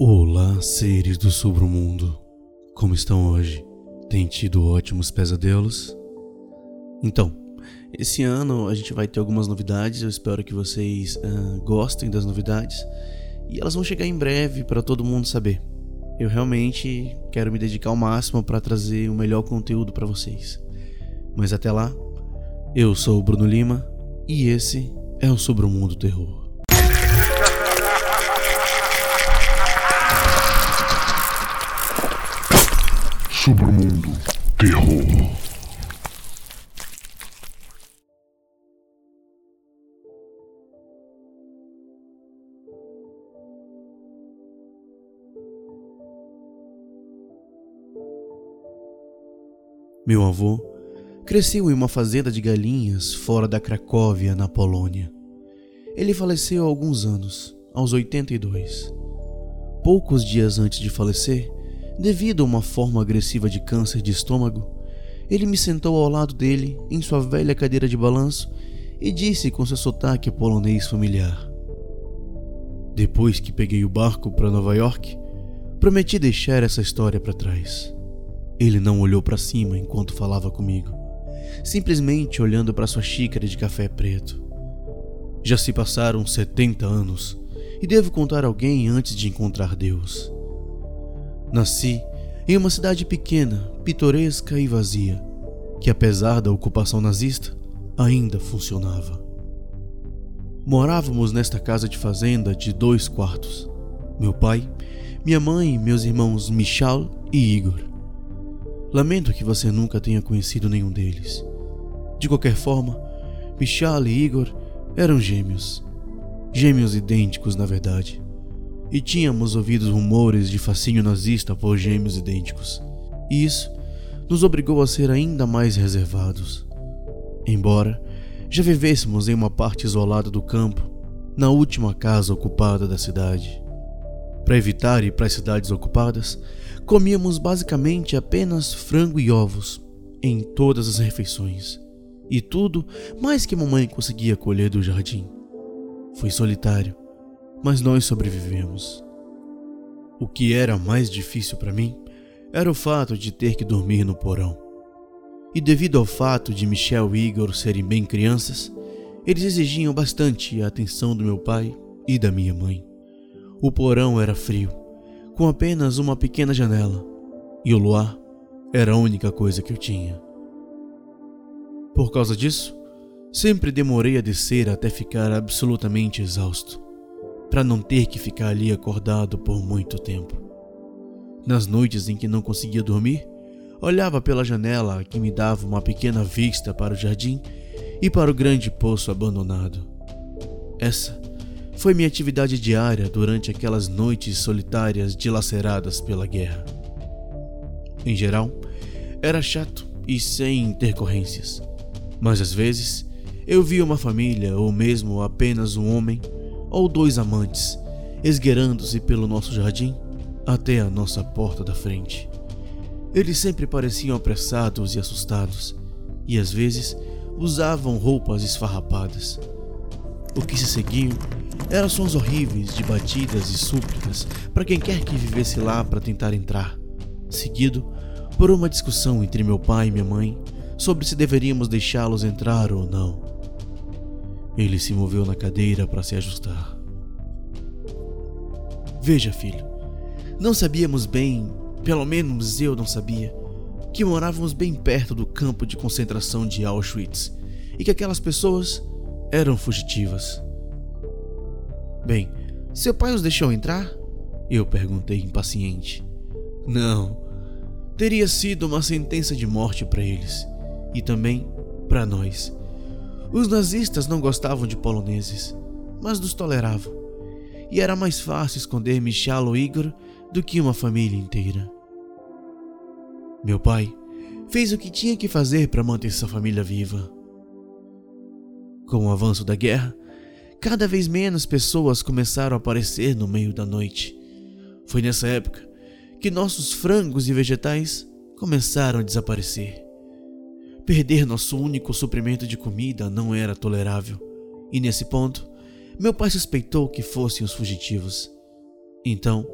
Olá, seres do submundo. Como estão hoje? Tem tido ótimos pesadelos? Então, esse ano a gente vai ter algumas novidades. Eu espero que vocês uh, gostem das novidades e elas vão chegar em breve para todo mundo saber. Eu realmente quero me dedicar ao máximo para trazer o melhor conteúdo para vocês. Mas até lá, eu sou o Bruno Lima e esse é o Sobre o Mundo Terror. Sobre o mundo terror. Meu avô cresceu em uma fazenda de galinhas fora da Cracóvia, na Polônia. Ele faleceu há alguns anos, aos 82. Poucos dias antes de falecer, Devido a uma forma agressiva de câncer de estômago, ele me sentou ao lado dele em sua velha cadeira de balanço e disse com seu sotaque polonês familiar: Depois que peguei o barco para Nova York, prometi deixar essa história para trás. Ele não olhou para cima enquanto falava comigo, simplesmente olhando para sua xícara de café preto. Já se passaram 70 anos e devo contar alguém antes de encontrar Deus. Nasci em uma cidade pequena, pitoresca e vazia, que apesar da ocupação nazista, ainda funcionava. Morávamos nesta casa de fazenda de dois quartos. Meu pai, minha mãe e meus irmãos Michal e Igor. Lamento que você nunca tenha conhecido nenhum deles. De qualquer forma, Michal e Igor eram gêmeos. Gêmeos idênticos, na verdade e tínhamos ouvido rumores de fascínio nazista por gêmeos idênticos. E isso nos obrigou a ser ainda mais reservados. Embora já vivêssemos em uma parte isolada do campo, na última casa ocupada da cidade. Para evitar ir para as cidades ocupadas, comíamos basicamente apenas frango e ovos em todas as refeições. E tudo mais que mamãe conseguia colher do jardim. Foi solitário mas nós sobrevivemos. O que era mais difícil para mim era o fato de ter que dormir no porão. E devido ao fato de Michel e Igor serem bem crianças, eles exigiam bastante a atenção do meu pai e da minha mãe. O porão era frio, com apenas uma pequena janela, e o luar era a única coisa que eu tinha. Por causa disso, sempre demorei a descer até ficar absolutamente exausto para não ter que ficar ali acordado por muito tempo. Nas noites em que não conseguia dormir, olhava pela janela que me dava uma pequena vista para o jardim e para o grande poço abandonado. Essa foi minha atividade diária durante aquelas noites solitárias dilaceradas pela guerra. Em geral, era chato e sem intercorrências, mas às vezes eu via uma família ou mesmo apenas um homem ou dois amantes, esgueirando-se pelo nosso jardim até a nossa porta da frente. Eles sempre pareciam apressados e assustados, e às vezes usavam roupas esfarrapadas. O que se seguiam eram sons horríveis de batidas e súplicas para quem quer que vivesse lá para tentar entrar, seguido por uma discussão entre meu pai e minha mãe sobre se deveríamos deixá-los entrar ou não. Ele se moveu na cadeira para se ajustar. Veja, filho, não sabíamos bem, pelo menos eu não sabia, que morávamos bem perto do campo de concentração de Auschwitz e que aquelas pessoas eram fugitivas. Bem, seu pai os deixou entrar? Eu perguntei impaciente. Não. Teria sido uma sentença de morte para eles e também para nós. Os nazistas não gostavam de poloneses, mas nos toleravam. E era mais fácil esconder Michal ou Igor do que uma família inteira. Meu pai fez o que tinha que fazer para manter sua família viva. Com o avanço da guerra, cada vez menos pessoas começaram a aparecer no meio da noite. Foi nessa época que nossos frangos e vegetais começaram a desaparecer. Perder nosso único suprimento de comida não era tolerável, e nesse ponto, meu pai suspeitou que fossem os fugitivos. Então,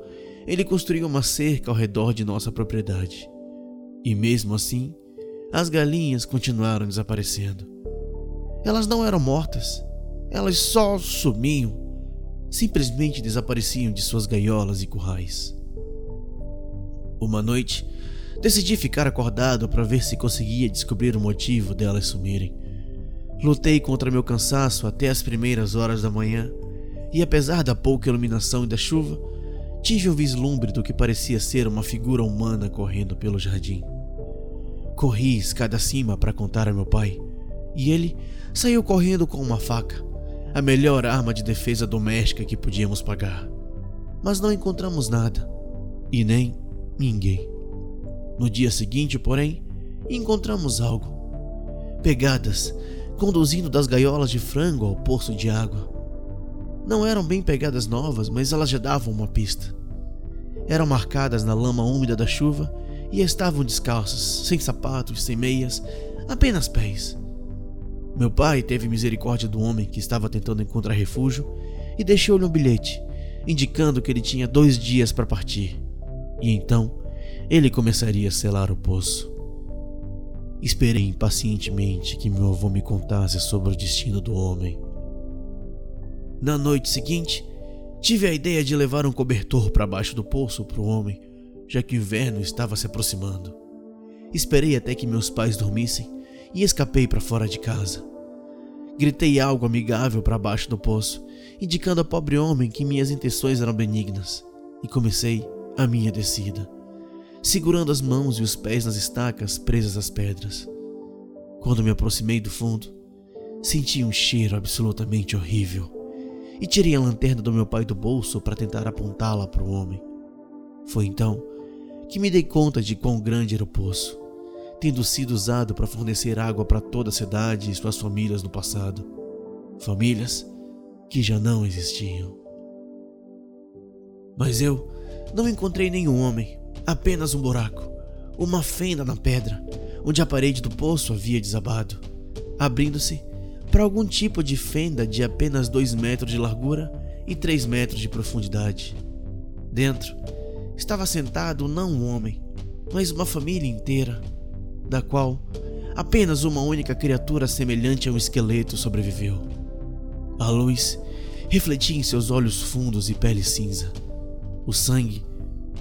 ele construiu uma cerca ao redor de nossa propriedade. E mesmo assim, as galinhas continuaram desaparecendo. Elas não eram mortas, elas só sumiam, simplesmente desapareciam de suas gaiolas e currais. Uma noite, decidi ficar acordado para ver se conseguia descobrir o motivo delas sumirem. Lutei contra meu cansaço até as primeiras horas da manhã, e apesar da pouca iluminação e da chuva, tive um vislumbre do que parecia ser uma figura humana correndo pelo jardim. Corri escada acima para contar a meu pai, e ele saiu correndo com uma faca, a melhor arma de defesa doméstica que podíamos pagar. Mas não encontramos nada, e nem ninguém. No dia seguinte, porém, encontramos algo. Pegadas conduzindo das gaiolas de frango ao poço de água. Não eram bem pegadas novas, mas elas já davam uma pista. Eram marcadas na lama úmida da chuva e estavam descalças, sem sapatos, sem meias, apenas pés. Meu pai teve misericórdia do homem que estava tentando encontrar refúgio e deixou-lhe um bilhete, indicando que ele tinha dois dias para partir. E então ele começaria a selar o poço. Esperei impacientemente que meu avô me contasse sobre o destino do homem. Na noite seguinte, tive a ideia de levar um cobertor para baixo do poço para o homem, já que o inverno estava se aproximando. Esperei até que meus pais dormissem e escapei para fora de casa. Gritei algo amigável para baixo do poço, indicando ao pobre homem que minhas intenções eram benignas, e comecei a minha descida segurando as mãos e os pés nas estacas presas às pedras. Quando me aproximei do fundo, senti um cheiro absolutamente horrível e tirei a lanterna do meu pai do bolso para tentar apontá-la para o homem. Foi então que me dei conta de quão grande era o poço, tendo sido usado para fornecer água para toda a cidade e suas famílias no passado. Famílias que já não existiam. Mas eu não encontrei nenhum homem apenas um buraco, uma fenda na pedra, onde a parede do poço havia desabado, abrindo-se para algum tipo de fenda de apenas dois metros de largura e três metros de profundidade. Dentro estava sentado não um homem, mas uma família inteira, da qual apenas uma única criatura semelhante a um esqueleto sobreviveu. A luz refletia em seus olhos fundos e pele cinza. O sangue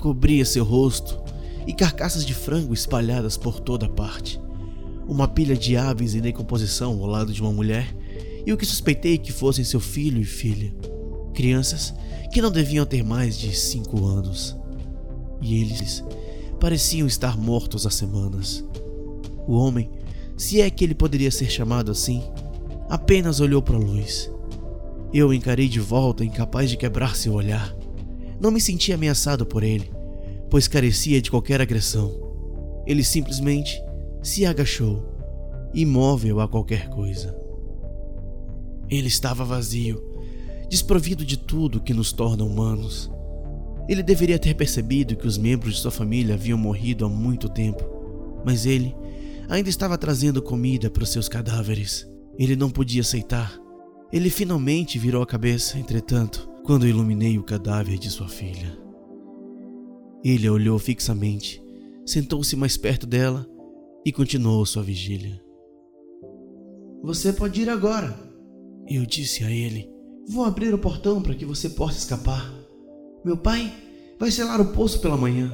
cobria seu rosto e carcaças de frango espalhadas por toda parte. Uma pilha de aves em decomposição ao lado de uma mulher e o que suspeitei que fossem seu filho e filha. Crianças que não deviam ter mais de cinco anos. E eles pareciam estar mortos há semanas. O homem, se é que ele poderia ser chamado assim, apenas olhou para a luz. Eu o encarei de volta, incapaz de quebrar seu olhar. Não me senti ameaçado por ele, pois carecia de qualquer agressão. Ele simplesmente se agachou, imóvel a qualquer coisa. Ele estava vazio, desprovido de tudo que nos torna humanos. Ele deveria ter percebido que os membros de sua família haviam morrido há muito tempo, mas ele ainda estava trazendo comida para os seus cadáveres. Ele não podia aceitar. Ele finalmente virou a cabeça, entretanto, quando iluminei o cadáver de sua filha. Ele a olhou fixamente, sentou-se mais perto dela e continuou sua vigília. Você pode ir agora, eu disse a ele. Vou abrir o portão para que você possa escapar. Meu pai vai selar o poço pela manhã.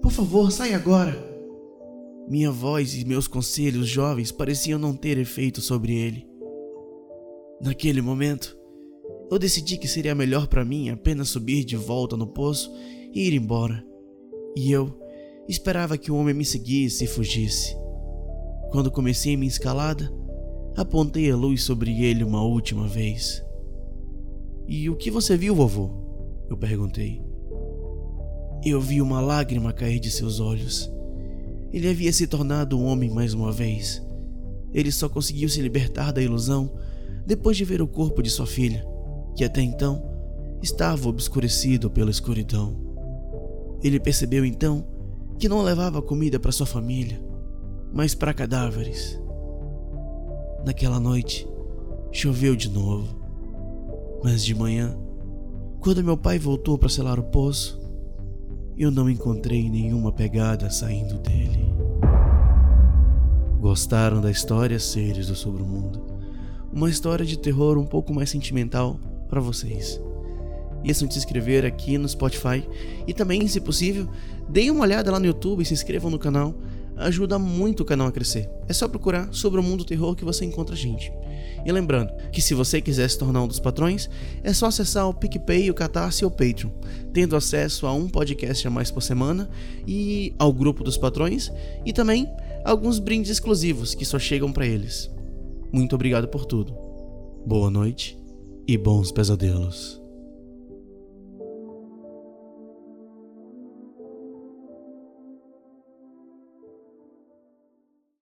Por favor, saia agora. Minha voz e meus conselhos jovens pareciam não ter efeito sobre ele. Naquele momento, eu decidi que seria melhor para mim apenas subir de volta no poço e ir embora. E eu esperava que o homem me seguisse e fugisse. Quando comecei minha escalada, apontei a luz sobre ele uma última vez. E o que você viu, vovô? Eu perguntei. Eu vi uma lágrima cair de seus olhos. Ele havia se tornado um homem mais uma vez. Ele só conseguiu se libertar da ilusão depois de ver o corpo de sua filha que até então estava obscurecido pela escuridão. Ele percebeu então que não levava comida para sua família, mas para cadáveres. Naquela noite, choveu de novo. Mas de manhã, quando meu pai voltou para selar o poço, eu não encontrei nenhuma pegada saindo dele. Gostaram da história Seres do Sobremundo? Uma história de terror um pouco mais sentimental para vocês. Esqueçam de se inscrever aqui no Spotify e também, se possível, deem uma olhada lá no YouTube e se inscrevam no canal. Ajuda muito o canal a crescer. É só procurar sobre o mundo terror que você encontra a gente. E lembrando que se você quiser se tornar um dos patrões, é só acessar o PicPay, o Catarse ou o Patreon, tendo acesso a um podcast a mais por semana e ao grupo dos patrões e também alguns brindes exclusivos que só chegam para eles. Muito obrigado por tudo. Boa noite e bons pesadelos.